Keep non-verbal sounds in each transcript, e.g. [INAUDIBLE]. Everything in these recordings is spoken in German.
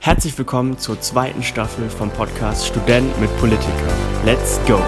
Herzlich willkommen zur zweiten Staffel vom Podcast Student mit Politiker. Let's go!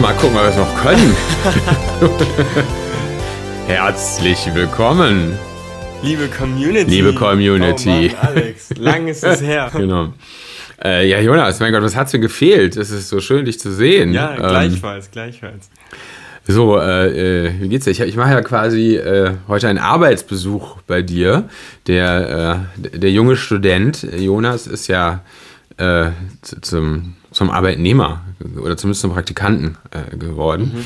Mal gucken, ob wir es noch können. [LAUGHS] Herzlich willkommen. Liebe Community. Liebe Community. Oh Mann, Alex, lang ist es her. [LAUGHS] genau. Äh, ja, Jonas, mein Gott, was hat dir gefehlt? Es ist so schön, dich zu sehen. Ja, Ähm, gleichfalls, gleichfalls. So, äh, äh, wie geht's dir? Ich, ich mache ja quasi äh, heute einen Arbeitsbesuch bei dir. Der, äh, der junge Student Jonas ist ja äh, zu- zum, zum Arbeitnehmer oder zumindest zum Praktikanten geworden. Mhm.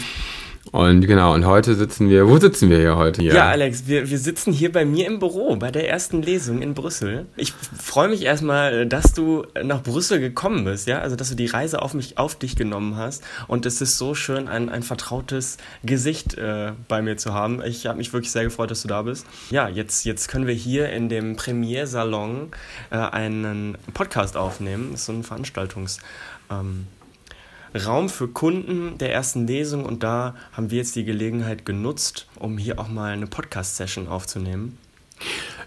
Und genau, und heute sitzen wir, wo sitzen wir hier heute? Ja, Alex, wir, wir sitzen hier bei mir im Büro bei der ersten Lesung in Brüssel. Ich freue mich erstmal, dass du nach Brüssel gekommen bist, ja, also dass du die Reise auf mich, auf dich genommen hast. Und es ist so schön, ein, ein vertrautes Gesicht äh, bei mir zu haben. Ich habe mich wirklich sehr gefreut, dass du da bist. Ja, jetzt, jetzt können wir hier in dem Premiersalon äh, einen Podcast aufnehmen. Das ist so ein Veranstaltungs. Ähm, Raum für Kunden der ersten Lesung und da haben wir jetzt die Gelegenheit genutzt, um hier auch mal eine Podcast-Session aufzunehmen.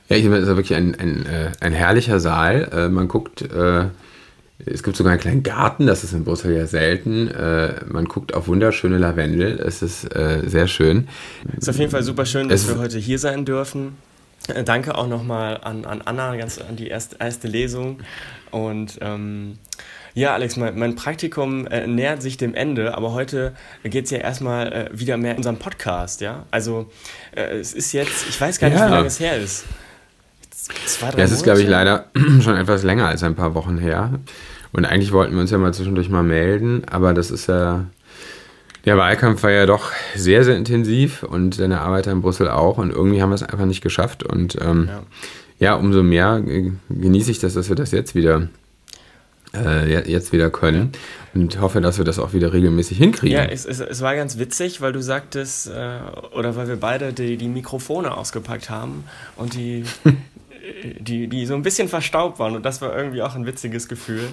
Ja, ich meine, es ist wirklich ein, ein, äh, ein herrlicher Saal. Äh, man guckt, äh, es gibt sogar einen kleinen Garten, das ist in Brüssel ja selten. Man guckt auf wunderschöne Lavendel, es ist sehr schön. Ist auf jeden Fall super schön, dass Es- wir heute hier sein dürfen. Danke auch nochmal an, an Anna, ganz an die erste, erste Lesung. Und ähm, ja, Alex, mein, mein Praktikum äh, nähert sich dem Ende, aber heute geht es ja erstmal äh, wieder mehr in unserem Podcast, ja? Also äh, es ist jetzt, ich weiß gar nicht, Ja. wie lange es her ist. Zwei, drei Ja, es ist, glaube ich, leider [CLEARS THROAT] schon etwas länger als ein paar Wochen her. Und eigentlich wollten wir uns ja mal zwischendurch mal melden, aber das ist ja. Der Wahlkampf war ja doch sehr, sehr intensiv und seine Arbeiter in Brüssel auch. Und irgendwie haben wir es einfach nicht geschafft. Und ähm, Ja. ja. umso mehr äh, genieße ich das, dass wir das jetzt wieder, äh, je- jetzt wieder können. Und hoffe, dass wir das auch wieder regelmäßig hinkriegen. Ja, es, es, es war ganz witzig, weil du sagtest, äh, oder weil wir beide die, die Mikrofone ausgepackt haben und die, [LAUGHS] die, die so ein bisschen verstaubt waren. Und das war irgendwie auch ein witziges Gefühl,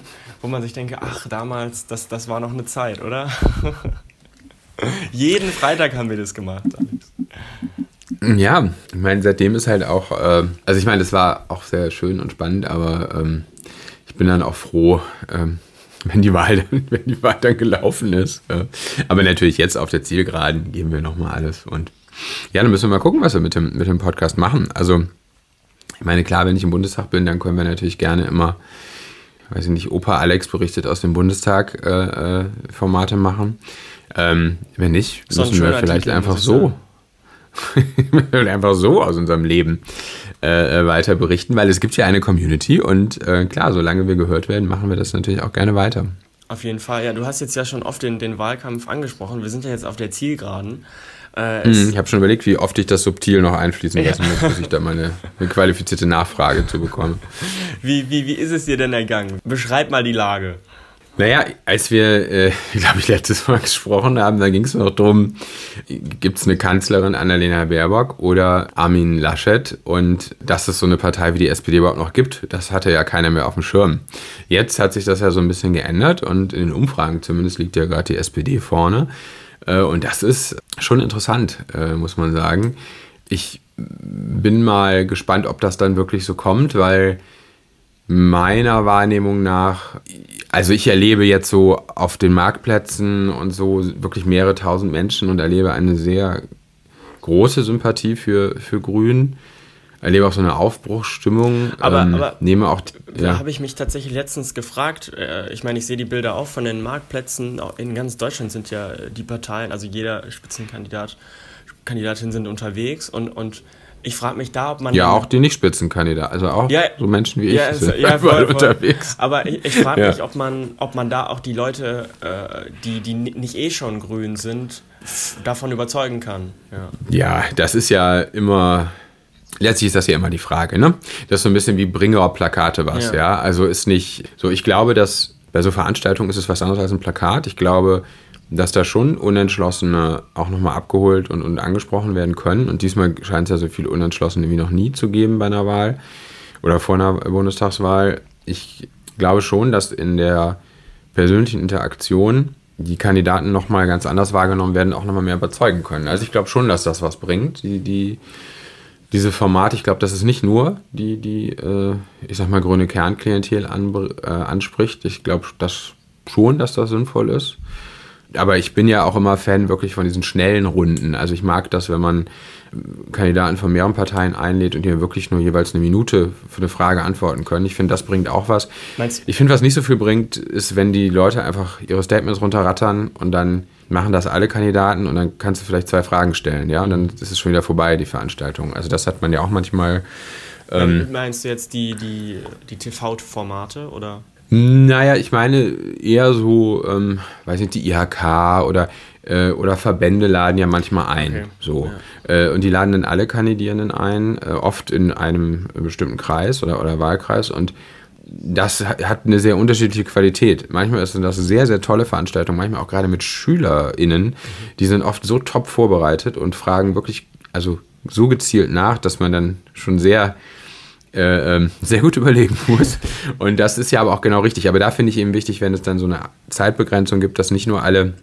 wo man sich denke, ach, damals, das, das war noch eine Zeit, oder? [LAUGHS] Jeden Freitag haben wir das gemacht, Alex. Ja, ich meine, seitdem ist halt auch, äh, also ich meine, das war auch sehr schön und spannend, aber ähm, ich bin dann auch froh, ähm, wenn die Wahl dann, [LAUGHS] wenn die Wahl dann gelaufen ist. Äh, aber natürlich jetzt auf der Zielgeraden geben wir nochmal alles. Und ja, dann müssen wir mal gucken, was wir mit dem, mit dem Podcast machen. Also, ich meine, klar, wenn ich im Bundestag bin, dann können wir natürlich gerne immer, weiß ich nicht, Opa Alex berichtet aus dem Bundestag äh, äh, Formate machen. Ähm, wenn nicht, müssen wir vielleicht Titel, einfach so [LAUGHS] einfach so aus unserem Leben äh, äh, weiter berichten, weil es gibt ja eine Community und äh, klar, solange wir gehört werden, machen wir das natürlich auch gerne weiter. Auf jeden Fall, ja, du hast jetzt ja schon oft den, den Wahlkampf angesprochen. Wir sind ja jetzt auf der Zielgeraden. Äh, Hm, Ich habe schon überlegt, wie oft ich das subtil noch einfließen lassen muss, bis ich da mal eine, qualifizierte Nachfrage zu bekomme. wie, wie, wie ist es dir denn ergangen? Beschreib mal die Lage. Naja, als wir, äh, [LAUGHS] glaube ich, letztes Mal gesprochen haben, da ging es noch darum, gibt es eine Kanzlerin Annalena Baerbock oder Armin Laschet und dass es so eine Partei wie die SPD überhaupt noch gibt, das hatte ja keiner mehr auf dem Schirm. Jetzt hat sich das ja so ein bisschen geändert und in den Umfragen zumindest liegt ja gerade die SPD vorne äh, und das ist schon interessant, äh, muss man sagen. Ich bin mal gespannt, ob das dann wirklich so kommt, weil meiner Wahrnehmung nach, also ich erlebe jetzt so auf den Marktplätzen und so wirklich mehrere tausend Menschen und erlebe eine sehr große Sympathie für, für Grün. Erlebe auch so eine Aufbruchsstimmung. Aber- ähm, aber- nehme auch, Da ja, habe ich mich tatsächlich letztens gefragt. äh, Ich meine, ich sehe die Bilder auch von den Marktplätzen. In ganz Deutschland sind ja die Parteien, also jeder Spitzenkandidat, Kandidatin sind unterwegs und, und ich frage mich da, ob man. ja, auch die Nicht-Spitzenkandidaten, also auch Ja, so Menschen wie ich ja, sind ja, voll, voll. unterwegs. Aber ich, ich frage mich, ob man, ob man da auch die Leute, äh, die, die ni- nicht eh schon grün sind, davon überzeugen kann. Ja. Ja, das ist ja immer. Letztlich ist das ja immer die Frage, ne? Das ist so ein bisschen wie Bringer-Plakate was, Ja. ja. Also ist nicht so, ich glaube, dass bei so Veranstaltungen ist es was anderes als ein Plakat. Ich glaube, dass da schon Unentschlossene auch nochmal abgeholt und, und angesprochen werden können. Und diesmal scheint es ja so viele Unentschlossene wie noch nie zu geben bei einer Wahl oder vor einer Bundestagswahl. Ich glaube schon, dass in der persönlichen Interaktion die Kandidaten nochmal ganz anders wahrgenommen werden, auch nochmal mehr überzeugen können. Also ich glaube schon, dass das was bringt. Die, die, diese Formate, ich glaube, dass es nicht nur die, die äh, ich sag mal, grüne Kernklientel an, äh, anspricht. Ich glaube das schon, dass das sinnvoll ist aber ich bin ja auch immer Fan wirklich von diesen schnellen Runden. Also ich mag das, wenn man Kandidaten von mehreren Parteien einlädt und die wirklich nur jeweils eine Minute für eine Frage antworten können. Ich finde, das bringt auch was. Meinst ich finde, was nicht so viel bringt, ist, wenn die Leute einfach ihre Statements runterrattern und dann machen das alle Kandidaten und dann kannst du vielleicht zwei Fragen stellen, ja, und dann ist es schon wieder vorbei, die Veranstaltung. Also das hat man ja auch manchmal. Ähm, meinst du jetzt die, die, die TV-Formate oder? Naja, ich meine eher so, ähm, weiß nicht, die IHK oder, äh, oder Verbände laden ja manchmal ein. Okay. So. Ja. Äh, und die laden dann alle Kandidierenden ein, äh, oft in einem bestimmten Kreis oder, oder Wahlkreis. Und das hat eine sehr unterschiedliche Qualität. Manchmal ist das sehr, sehr tolle Veranstaltungen, manchmal auch gerade mit SchülerInnen. Mhm. Die sind oft so top vorbereitet und fragen wirklich, also so gezielt nach, dass man dann schon sehr äh, ähm, sehr gut [LAUGHS] überlegen muss. Und das ist ja aber auch genau richtig. Aber da finde ich eben wichtig, wenn es dann so eine Zeitbegrenzung gibt, dass nicht nur alle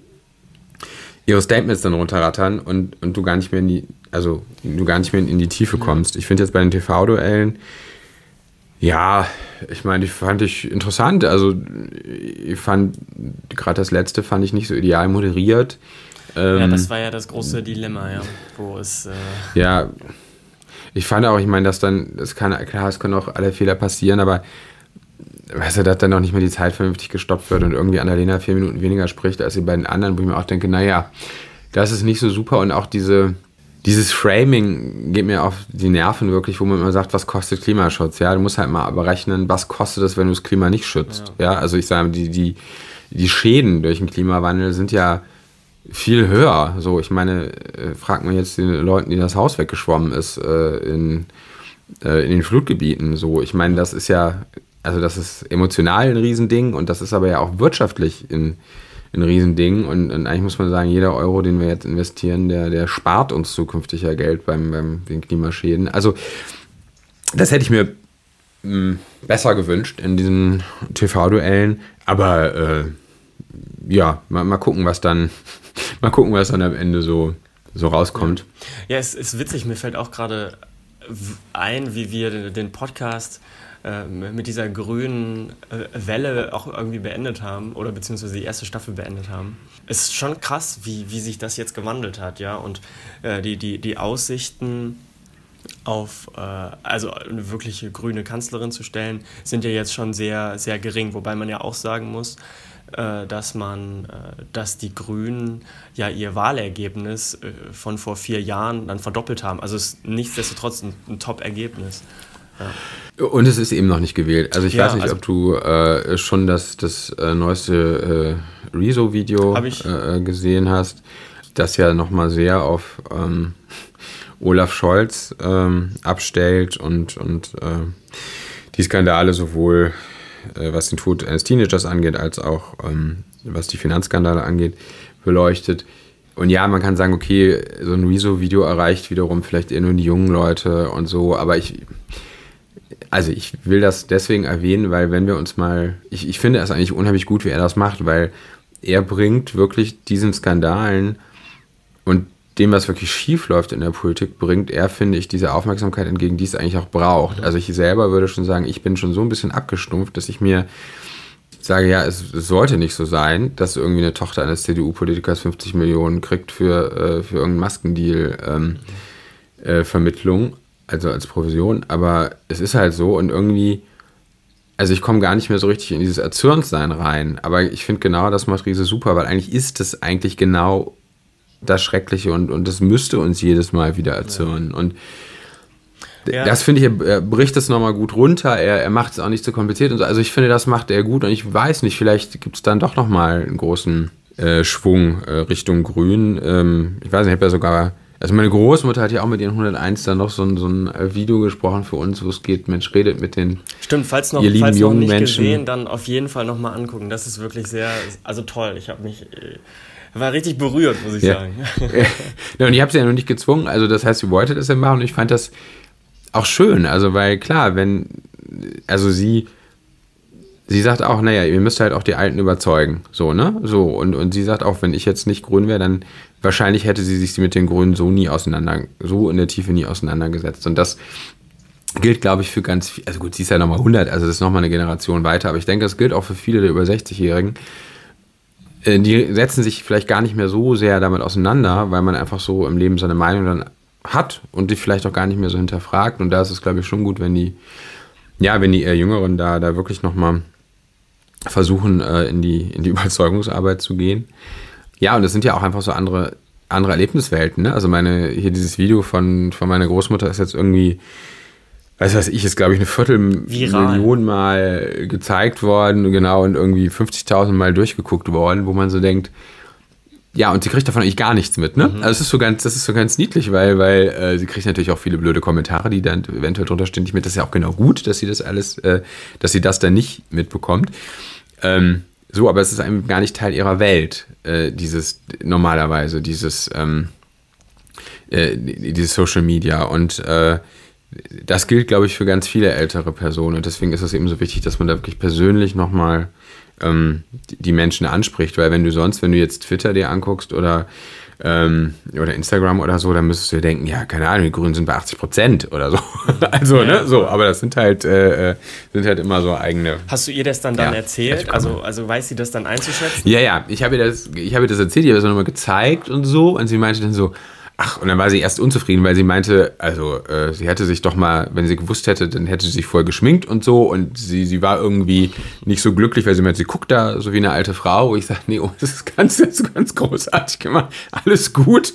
ihre Statements dann runterrattern und, und du gar nicht mehr in die, also du gar nicht mehr in die Tiefe kommst. Ich finde jetzt bei den TV-Duellen, ja, ich meine, die fand ich interessant. Also ich fand, gerade das letzte fand ich nicht so ideal moderiert. ja, das ähm, war ja das große Dilemma, ja. Wo es. Äh ja, ich fand auch, ich meine, dass dann, das kann, klar, es können auch alle Fehler passieren, aber weißt du, dass dann noch nicht mehr die Zeit vernünftig gestoppt wird und irgendwie Annalena vier Minuten weniger spricht als die beiden anderen, wo ich mir auch denke, naja, das ist nicht so super und auch diese, dieses Framing geht mir auf die Nerven wirklich, wo man immer sagt, was kostet Klimaschutz? Ja, du musst halt mal berechnen, was kostet es, wenn du das Klima nicht schützt? Ja, ja also ich sage, die, die, die Schäden durch den Klimawandel sind ja viel höher. So, ich meine, äh, fragt man jetzt den Leuten, die das Haus weggeschwommen ist äh, in, äh, in den Flutgebieten. So, ich meine, das ist ja, also das ist emotional ein Riesending und das ist aber ja auch wirtschaftlich ein, ein Riesending. Und, und eigentlich muss man sagen, jeder Euro, den wir jetzt investieren, der, der spart uns zukünftig ja Geld beim, beim den Klimaschäden. Also das hätte ich mir mh, hm, besser gewünscht in diesen TV-Duellen. Aber äh, ja, mal, mal gucken, was dann Mal gucken, was dann am Ende so, so rauskommt. Ja, es ist witzig, mir fällt auch gerade ein, wie wir den Podcast äh, mit dieser grünen äh, Welle auch irgendwie beendet haben oder beziehungsweise die erste Staffel beendet haben. Es ist schon krass, wie, wie sich das jetzt gewandelt hat, ja. Und äh, die, die, die Aussichten auf äh, also eine wirkliche grüne Kanzlerin zu stellen, sind ja jetzt schon sehr, sehr gering, wobei man ja auch sagen muss, dass man, äh, dass die Grünen ja ihr Wahlergebnis äh, von vor vier Jahren dann verdoppelt haben. Also es ist nichtsdestotrotz ein, ein Top-Ergebnis. Ja. Und es ist eben noch nicht gewählt. Also ich ja, weiß nicht, also ob du äh, schon das, das äh, neueste äh, Rezo-Video äh, gesehen hast, das ja nochmal sehr auf ähm, Olaf Scholz ähm, abstellt und, und die Skandale sowohl äh, was den Tod eines Teenagers angeht, als auch ähm, was die Finanzskandale angeht, beleuchtet. Und ja, man kann sagen, okay, so ein Rezo-Video erreicht wiederum vielleicht eher nur die jungen Leute und so, aber ich, also ich will das deswegen erwähnen, weil wenn wir uns mal, ich, ich finde es eigentlich unheimlich gut, wie er das macht, weil er bringt wirklich diesen Skandalen und dem, was wirklich schief läuft in der Politik, bringt er, finde ich, diese Aufmerksamkeit entgegen, die es eigentlich auch braucht. Also ich selber würde schon sagen, ich bin schon so ein bisschen abgestumpft, dass ich mir sage, ja, es, es sollte nicht so sein, dass irgendwie eine Tochter eines CDU-Politikers 50 Millionen kriegt für, äh, für irgendeinen Maskendeal ähm, äh, also als Provision. Aber es ist halt so und irgendwie, also ich komme gar nicht mehr so richtig in dieses Erzürntsein rein. Aber ich finde genau das macht Riese super, weil eigentlich ist es eigentlich genau das Schreckliche und, und das müsste uns jedes Mal wieder erzürnen. Ja. Und ja. das finde ich, er bricht es nochmal gut runter, er, er macht es auch nicht so kompliziert und so. Also ich finde, das macht er gut und ich weiß nicht, vielleicht gibt es dann doch nochmal einen großen äh, Schwung äh, Richtung Grün. Ähm, ich weiß nicht, ich habe ja sogar, also meine Großmutter hat ja auch mit ihren 101 dann noch so ein, so ein äh, Video gesprochen für uns, wo es geht, Mensch redet mit den Stimmt, falls noch, ihr lieben falls noch nicht Menschen. gesehen, dann auf jeden Fall nochmal angucken. Das ist wirklich sehr, also toll. Ich habe mich äh, war richtig berührt, muss ich ja. sagen. ja, und ich habe sie ja noch nicht gezwungen, also das heißt, sie wollte das ja machen und ich fand das auch schön, also weil klar, wenn, also sie sie sagt auch, naja, ihr müsst halt auch die Alten überzeugen. So, ne? So, und, und sie sagt auch, wenn ich jetzt nicht grün wäre, dann wahrscheinlich hätte sie sich mit den Grünen so nie auseinander, so in der Tiefe nie auseinandergesetzt. Und das gilt, glaube ich, für ganz viele, also gut, sie ist ja nochmal 100, also das ist nochmal eine Generation weiter, aber ich denke, das gilt auch für viele der über 60-Jährigen. Äh, die setzen sich vielleicht gar nicht mehr so sehr damit auseinander, weil man einfach so im Leben seine Meinung dann hat und die vielleicht auch gar nicht mehr so hinterfragt. Und da ist es, glaube ich, schon gut, wenn die, ja, wenn die eher Jüngeren da, da wirklich nochmal versuchen, äh, in, die, in die [LAUGHS] Überzeugungsarbeit zu gehen. Ja, und es sind ja auch einfach so andere, andere Erlebniswelten. Ne? Also meine, hier dieses Video von, von meiner Großmutter ist jetzt irgendwie weiß was ich, ist glaube ich eine Viertelmillion Mal gezeigt worden, genau, und irgendwie 50.000 Mal durchgeguckt worden, wo man so denkt, ja, und sie kriegt davon eigentlich gar nichts mit, ne? Mhm. Also es ist so ganz, das ist so ganz niedlich, weil, weil äh, sie kriegt natürlich auch viele blöde Kommentare, die dann eventuell drunter stehen nicht mit. Das ist ja auch genau gut, dass sie das alles, äh, dass sie das dann nicht mitbekommt. Ähm, so, aber es ist einem gar nicht Teil ihrer Welt, äh, dieses normalerweise, dieses, ähm, äh, dieses Social Media. Und äh, das gilt, glaube ich, für ganz viele ältere Personen. Und deswegen ist es eben so wichtig, dass man da wirklich persönlich nochmal ähm, die Menschen anspricht. Weil wenn du sonst, wenn du jetzt Twitter dir anguckst oder, ähm, oder Instagram oder so, dann müsstest du dir denken, ja, keine Ahnung, die Grünen sind bei 80 Prozent oder so. [LAUGHS] also, ja, ne, so, aber das sind halt, äh, äh, sind halt immer so eigene. Hast du ihr das dann, dann ja, erzählt? Also, also weiß sie das dann einzuschätzen? Ja, ja, ich habe ihr das, ich habe ihr das erzählt, ich habe es nochmal gezeigt und so. Und sie meinte dann so, Ach, und dann war sie erst unzufrieden, weil sie meinte, also äh, sie hätte sich doch mal, wenn sie gewusst hätte, dann hätte sie sich voll geschminkt und so. Und sie, sie war irgendwie nicht so glücklich, weil sie meinte, sie guckt da so wie eine alte Frau. Wo ich sage, nee, oh, [LAUGHS] das ist ganz, das ist ganz großartig gemacht. Alles gut.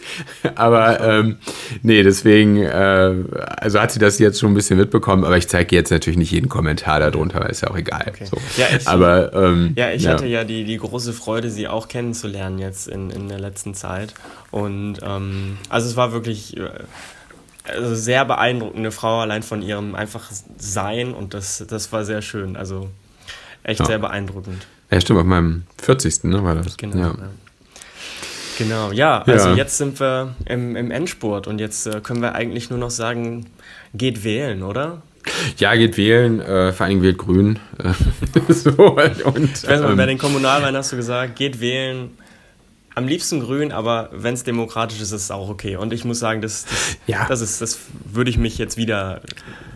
Aber ähm, nee, deswegen, äh, also hat sie das jetzt schon ein bisschen mitbekommen. Aber ich zeige jetzt natürlich nicht jeden Kommentar darunter, weil ist ja auch egal. Okay. So. Ja, ich, aber, ähm, ja, ich ja. hatte ja die, die große Freude, sie auch kennenzulernen jetzt in, in der letzten Zeit. Und ähm, also es war wirklich äh, also sehr beeindruckende Frau, allein von ihrem einfach Sein und das, das war sehr schön. Also echt ja. sehr beeindruckend. Ja, stimmt, auf meinem 40. Ne, war das. Genau. Ja. Ja. Genau, ja, also jetzt sind wir im, im Endspurt und jetzt äh, können wir eigentlich nur noch sagen, geht wählen, oder? Ja, geht wählen, äh, vor allem wählt Grün. [LAUGHS] so, und, ich weiß mal, ähm, bei den Kommunalwahlen hast du gesagt, geht wählen, am liebsten grün, aber wenn es demokratisch ist, ist es auch okay. Und ich muss sagen, das, das, ja. das, ist, das würde ich mich jetzt wieder,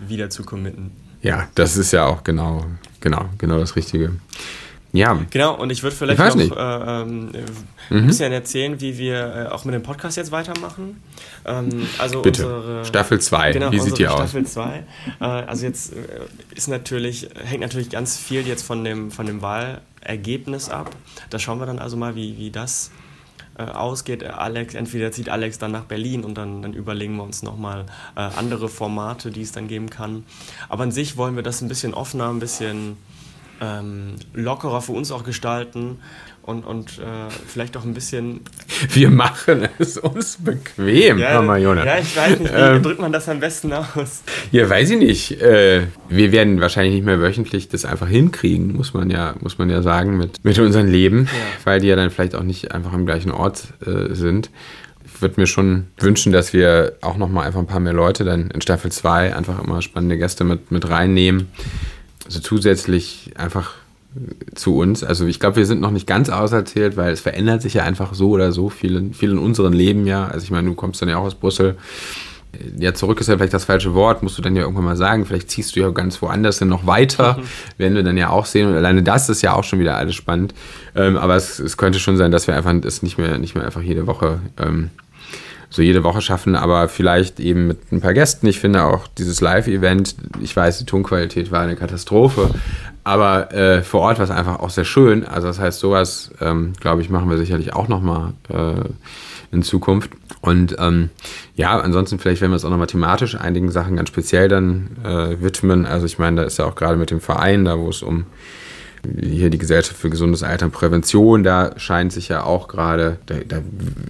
wieder zu committen. Ja, das ist ja auch genau, genau, genau das Richtige. Ja. Genau, und ich würde vielleicht ich noch äh, ähm, mhm. ein bisschen erzählen, wie wir äh, auch mit dem Podcast jetzt weitermachen. Ähm, also Bitte. Unsere, Staffel 2, genau, wie sieht die aus? Staffel 2. Äh, also jetzt äh, ist natürlich, hängt natürlich ganz viel jetzt von dem, von dem Wahlergebnis ab. Da schauen wir dann also mal, wie, wie das äh, ausgeht. Alex, entweder zieht Alex dann nach Berlin und dann, dann überlegen wir uns nochmal äh, andere Formate, die es dann geben kann. Aber an sich wollen wir das ein bisschen offener, ein bisschen ähm, lockerer für uns auch gestalten und, und äh, vielleicht auch ein bisschen. Wir machen es uns bequem, ja, Mama Jonas. Ja, ich weiß nicht, wie ähm, drückt man das am besten aus? Ja, weiß ich nicht. Äh, wir werden wahrscheinlich nicht mehr wöchentlich das einfach hinkriegen, muss man ja, muss man ja sagen, mit, mit unserem Leben, ja. weil die ja dann vielleicht auch nicht einfach am gleichen Ort äh, sind. Ich würde mir schon wünschen, dass wir auch nochmal einfach ein paar mehr Leute dann in Staffel 2 einfach immer spannende Gäste mit, mit reinnehmen. Also zusätzlich einfach zu uns. Also ich glaube, wir sind noch nicht ganz auserzählt, weil es verändert sich ja einfach so oder so viel in, viel in unserem Leben ja. Also ich meine, du kommst dann ja auch aus Brüssel. Ja, zurück ist ja vielleicht das falsche Wort, musst du dann ja irgendwann mal sagen. Vielleicht ziehst du ja ganz woanders hin noch weiter, mhm. werden wir dann ja auch sehen. Und alleine das ist ja auch schon wieder alles spannend. Ähm, aber es, es, könnte schon sein, dass wir einfach es nicht mehr, nicht mehr einfach jede Woche ähm, so jede Woche schaffen, aber vielleicht eben mit ein paar Gästen. Ich finde auch dieses Live-Event, ich weiß, die Tonqualität war eine Katastrophe, aber äh, vor Ort war es einfach auch sehr schön. Also das heißt, sowas, ähm, glaube ich, machen wir sicherlich auch nochmal äh, in Zukunft. Und ähm, ja, ansonsten vielleicht werden wir es auch nochmal thematisch einigen Sachen ganz speziell dann äh, widmen. Also ich meine, da ist ja auch gerade mit dem Verein, da wo es um hier die Gesellschaft für gesundes Alter und Prävention, da scheint sich ja auch gerade, da, da,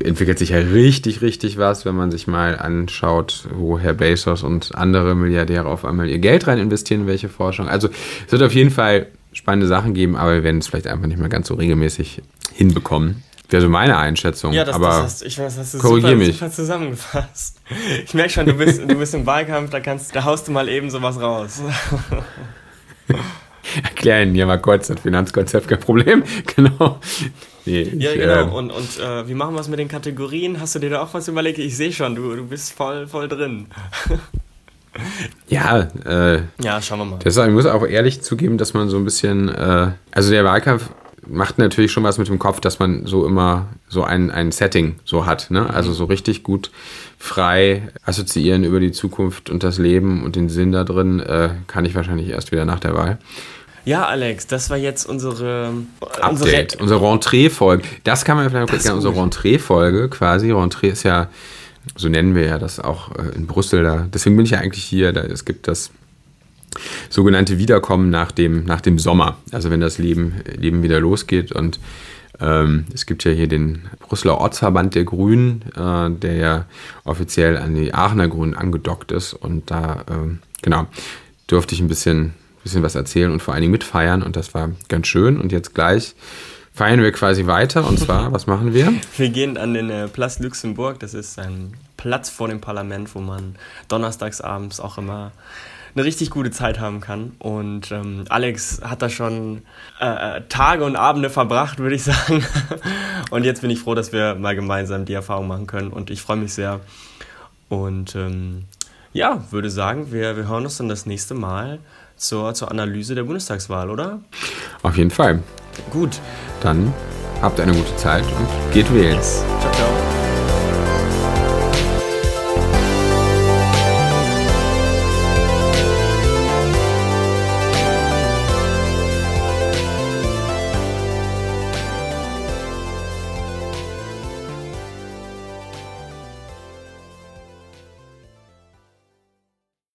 entwickelt sich ja richtig, richtig was, wenn man sich mal anschaut, wo Herr Bezos und andere Milliardäre auf einmal ihr Geld rein investieren, in welche Forschung. Also es wird auf jeden Fall spannende Sachen geben, aber wir werden es vielleicht einfach nicht mehr ganz so regelmäßig hinbekommen. Wäre so meine Einschätzung. Ja, das, aber das hast, ich weiß, das hast du super, mich. super zusammengefasst. Ich merke schon, du bist, du bist im Wahlkampf, da, kannst, da haust du mal eben sowas raus. [LAUGHS] erklären hier mal kurz das Finanzkonzept, kein Problem. [LAUGHS] Genau. Nee, ja, ich, genau. Ähm, und, und äh, wie machen wir es mit den Kategorien? Hast du dir da auch was überlegt? Ich sehe schon, du, du bist voll, voll drin. [LAUGHS] ja, äh, ja, schauen wir mal. Das, ich muss auch ehrlich zugeben, dass man so ein bisschen, äh, also der Wahlkampf macht natürlich schon was mit dem Kopf, dass man so immer so ein, ein Setting so hat. Ne? Also so richtig gut frei assoziieren über die Zukunft und das Leben und den Sinn da drin, äh, kann ich wahrscheinlich erst wieder nach der Wahl. Ja, Alex, das war jetzt unsere Update, unsere, unsere Rentree-Folge. Das kann man vielleicht kurz sagen, unsere Rentree-Folge quasi. Rentree ist ja, so nennen wir ja das auch äh, in Brüssel. Da, deswegen bin ich ja eigentlich hier. Da, es gibt das sogenannte Wiederkommen nach dem, nach dem Sommer. Also wenn das Leben, Leben wieder losgeht. Und ähm, es gibt ja hier den Brüsseler Ortsverband der Grünen, äh, der ja offiziell an die Aachener Grünen angedockt ist. Und da, äh, genau, durfte ich ein bisschen, bisschen was erzählen und vor allen Dingen mitfeiern. Und das war ganz schön. Und jetzt gleich feiern wir quasi weiter. Und zwar, [LAUGHS] was machen wir? Wir gehen an den äh, Place Luxemburg. Das ist ein Platz vor dem Parlament, wo man donnerstagsabends auch immer eine richtig gute Zeit haben kann. Und ähm, Alex hat da schon äh, äh Tage und Abende verbracht, würde ich [LAUGHS] sagen. und jetzt bin ich froh, dass wir mal gemeinsam die Erfahrung machen können. Und ich freue mich sehr. Und ähm, ja, würde sagen, wir, wir hören uns dann das nächste Mal zur, zur Analyse der Bundestagswahl, oder? Auf jeden Fall. Gut. Dann habt eine gute Zeit und geht wählen. Yes. Ciao, ciao.